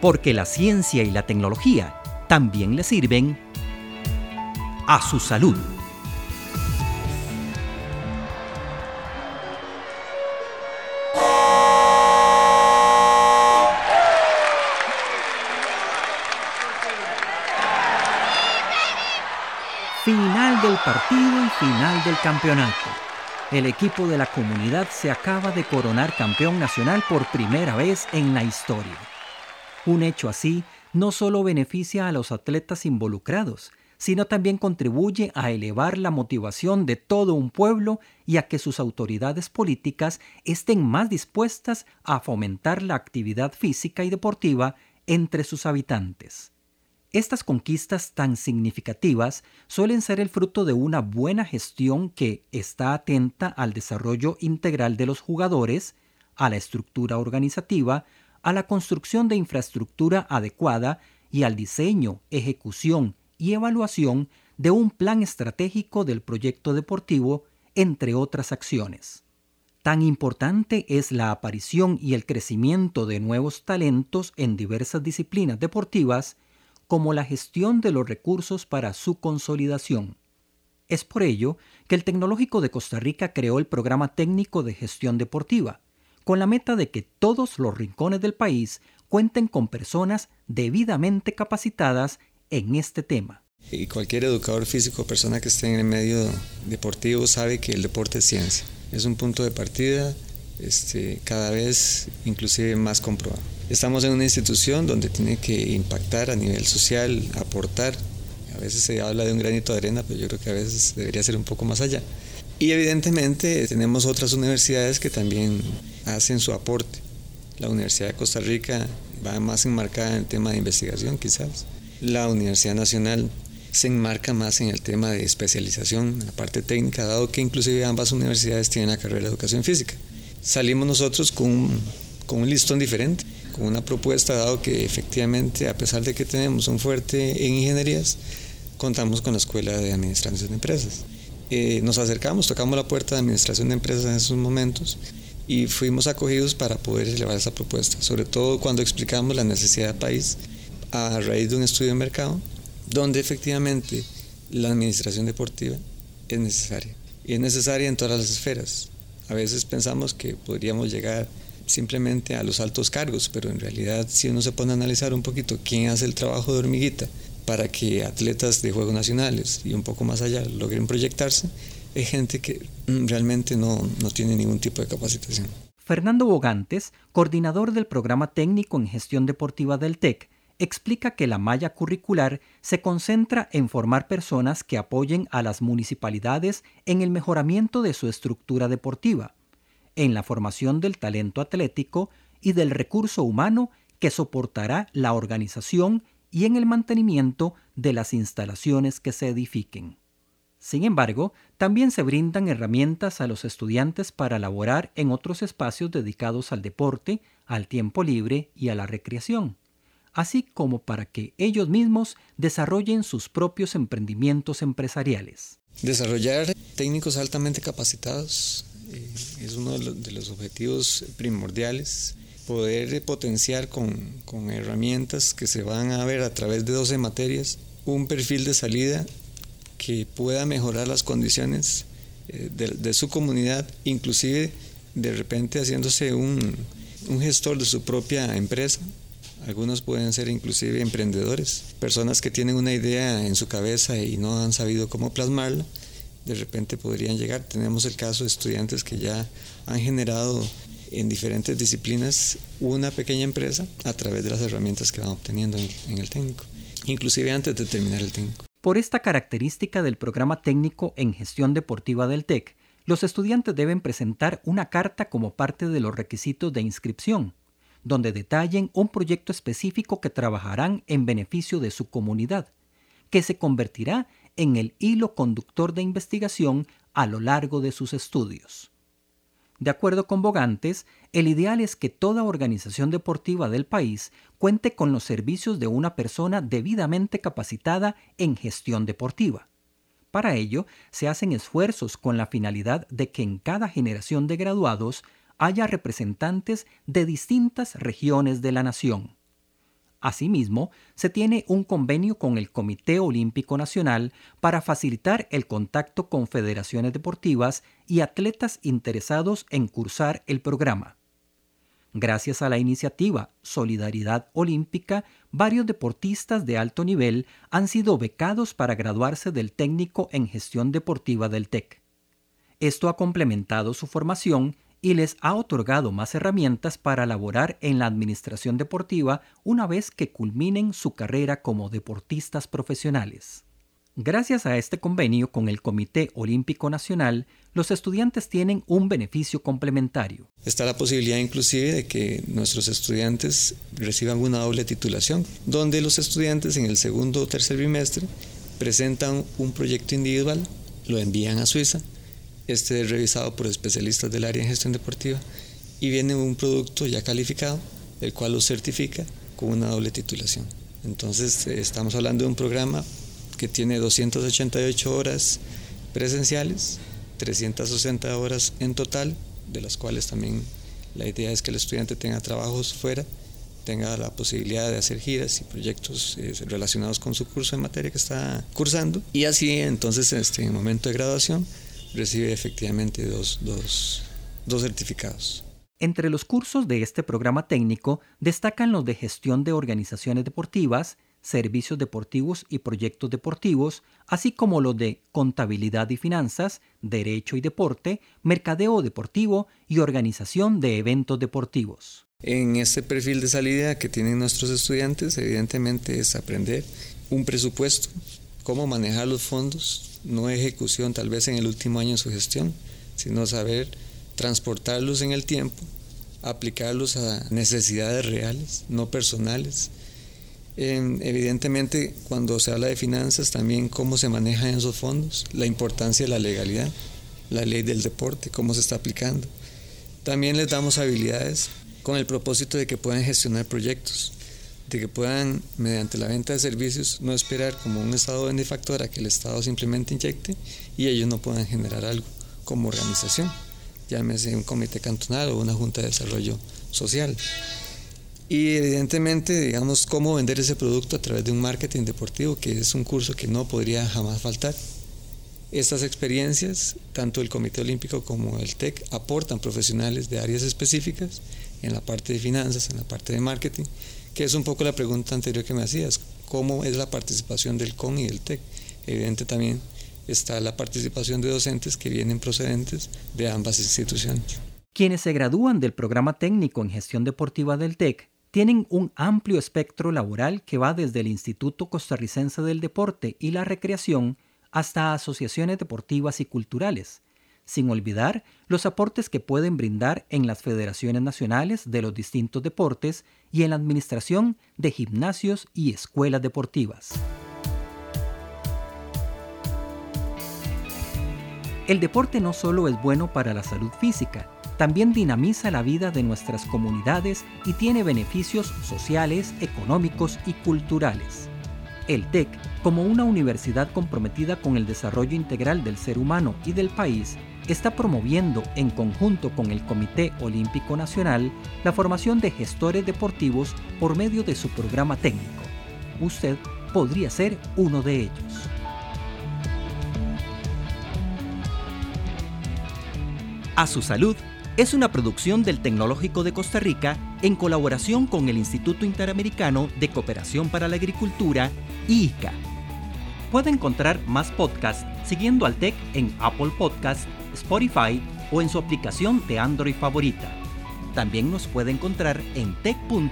porque la ciencia y la tecnología también le sirven a su salud. Final del partido y final del campeonato. El equipo de la comunidad se acaba de coronar campeón nacional por primera vez en la historia. Un hecho así no solo beneficia a los atletas involucrados, sino también contribuye a elevar la motivación de todo un pueblo y a que sus autoridades políticas estén más dispuestas a fomentar la actividad física y deportiva entre sus habitantes. Estas conquistas tan significativas suelen ser el fruto de una buena gestión que está atenta al desarrollo integral de los jugadores, a la estructura organizativa, a la construcción de infraestructura adecuada y al diseño, ejecución y evaluación de un plan estratégico del proyecto deportivo, entre otras acciones. Tan importante es la aparición y el crecimiento de nuevos talentos en diversas disciplinas deportivas como la gestión de los recursos para su consolidación. Es por ello que el Tecnológico de Costa Rica creó el Programa Técnico de Gestión Deportiva, con la meta de que todos los rincones del país cuenten con personas debidamente capacitadas en este tema. Y cualquier educador físico o persona que esté en el medio deportivo sabe que el deporte es ciencia. Es un punto de partida este, cada vez inclusive más comprobado. Estamos en una institución donde tiene que impactar a nivel social, aportar. A veces se habla de un granito de arena, pero yo creo que a veces debería ser un poco más allá. Y evidentemente tenemos otras universidades que también hacen su aporte. La Universidad de Costa Rica va más enmarcada en el tema de investigación quizás la Universidad Nacional se enmarca más en el tema de especialización, en la parte técnica, dado que inclusive ambas universidades tienen la carrera de educación física. Salimos nosotros con un, con un listón diferente, con una propuesta, dado que efectivamente, a pesar de que tenemos un fuerte en ingenierías, contamos con la Escuela de Administración de Empresas. Eh, nos acercamos, tocamos la puerta de Administración de Empresas en esos momentos y fuimos acogidos para poder elevar esa propuesta, sobre todo cuando explicamos la necesidad del país a raíz de un estudio de mercado donde efectivamente la administración deportiva es necesaria. Y es necesaria en todas las esferas. A veces pensamos que podríamos llegar simplemente a los altos cargos, pero en realidad si uno se pone a analizar un poquito quién hace el trabajo de hormiguita para que atletas de Juegos Nacionales y un poco más allá logren proyectarse, es gente que mm, realmente no, no tiene ningún tipo de capacitación. Fernando Bogantes, coordinador del programa técnico en gestión deportiva del TEC, explica que la malla curricular se concentra en formar personas que apoyen a las municipalidades en el mejoramiento de su estructura deportiva, en la formación del talento atlético y del recurso humano que soportará la organización y en el mantenimiento de las instalaciones que se edifiquen. Sin embargo, también se brindan herramientas a los estudiantes para laborar en otros espacios dedicados al deporte, al tiempo libre y a la recreación así como para que ellos mismos desarrollen sus propios emprendimientos empresariales. Desarrollar técnicos altamente capacitados eh, es uno de los, objetivos primordiales. Poder potenciar con, herramientas que se van a ver a través de 12 materias un perfil de salida que pueda mejorar las condiciones eh, de, su comunidad, inclusive de repente haciéndose un gestor de su propia empresa algunos pueden ser inclusive emprendedores, personas que tienen una idea en su cabeza y no han sabido cómo plasmarla, de repente podrían llegar. Tenemos el caso de estudiantes que ya han generado en diferentes disciplinas una pequeña empresa a través de las herramientas que van obteniendo en, el técnico, inclusive antes de terminar el técnico. Por esta característica del programa técnico en gestión deportiva del TEC, los estudiantes deben presentar una carta como parte de los requisitos de inscripción donde detallen un proyecto específico que trabajarán en beneficio de su comunidad, que se convertirá en el hilo conductor de investigación a lo largo de sus estudios. De acuerdo con Bogantes, el ideal es que toda organización deportiva del país cuente con los servicios de una persona debidamente capacitada en gestión deportiva. Para ello, se hacen esfuerzos con la finalidad de que en cada generación de graduados haya representantes de distintas regiones de la nación. Asimismo, se tiene un convenio con el Comité Olímpico Nacional para facilitar el contacto con federaciones deportivas y atletas interesados en cursar el programa. Gracias a la iniciativa Solidaridad Olímpica, varios deportistas de alto nivel han sido becados para graduarse del técnico en gestión deportiva del TEC. Esto ha complementado su formación y les ha otorgado más herramientas para laborar en la administración deportiva una vez que culminen su carrera como deportistas profesionales. Gracias a este convenio con el Comité Olímpico Nacional, los estudiantes tienen un beneficio complementario. Está la posibilidad inclusive de que nuestros estudiantes reciban una doble titulación, donde los estudiantes en el segundo o tercer bimestre presentan un proyecto individual, lo envían a Suiza, este es revisado por especialistas del área de gestión deportiva y viene un producto ya calificado, el cual lo certifica con una doble titulación. Entonces estamos hablando de un programa que tiene 288 horas presenciales, 360 horas en total, de las cuales también la idea es que el estudiante tenga trabajos fuera, tenga la posibilidad de hacer giras y proyectos eh, relacionados con su curso en materia que está cursando y así entonces este, en el momento de graduación recibe efectivamente dos, dos, dos certificados. Entre los cursos de este programa técnico destacan los de gestión de organizaciones deportivas, servicios deportivos y proyectos deportivos, así como los de contabilidad y finanzas, derecho y deporte, mercadeo deportivo y organización de eventos deportivos. En este perfil de salida que tienen nuestros estudiantes, evidentemente es aprender un presupuesto, cómo manejar los fondos, no ejecución tal vez en el último año de su gestión, sino saber transportarlos en el tiempo, aplicarlos a necesidades reales, no personales, evidentemente, cuando se habla de finanzas, también cómo se manejan esos fondos, la importancia de la legalidad, la ley del deporte, cómo se está aplicando. También les damos habilidades con el propósito de que puedan gestionar proyectos, que puedan, mediante la venta de servicios, no esperar como un estado benefactor a que el Estado simplemente inyecte y ellos no puedan generar algo como organización, llámese un comité cantonal o una junta de desarrollo social. Y evidentemente, digamos, cómo vender ese producto a través de un marketing deportivo, que es un curso que no podría jamás faltar. Estas experiencias, tanto el Comité Olímpico como el TEC, aportan profesionales de áreas específicas en la parte de finanzas, en la parte de marketing, que es un poco la pregunta anterior que me hacías, ¿cómo es la participación del CON y del TEC? Evidente también está la participación de docentes que vienen procedentes de ambas instituciones. Quienes se gradúan del programa técnico en gestión deportiva del TEC tienen un amplio espectro laboral que va desde el Instituto Costarricense del Deporte y la Recreación hasta asociaciones deportivas y culturales, sin olvidar los aportes que pueden brindar en las federaciones nacionales de los distintos deportes y en la administración de gimnasios y escuelas deportivas. El deporte no solo es bueno para la salud física, también dinamiza la vida de nuestras comunidades y tiene beneficios sociales, económicos y culturales. El TEC, como una universidad comprometida con el desarrollo integral del ser humano y del país, está promoviendo, en conjunto con el Comité Olímpico Nacional, la formación de gestores deportivos por medio de su programa técnico. Usted podría ser uno de ellos. A su salud es una producción del Tecnológico de Costa Rica en colaboración con el Instituto Interamericano de Cooperación para la Agricultura, IICA. Puede encontrar más podcasts siguiendo al TEC en Apple Podcasts, Spotify o en su aplicación de Android favorita. También nos puede encontrar en tech.ac.cr.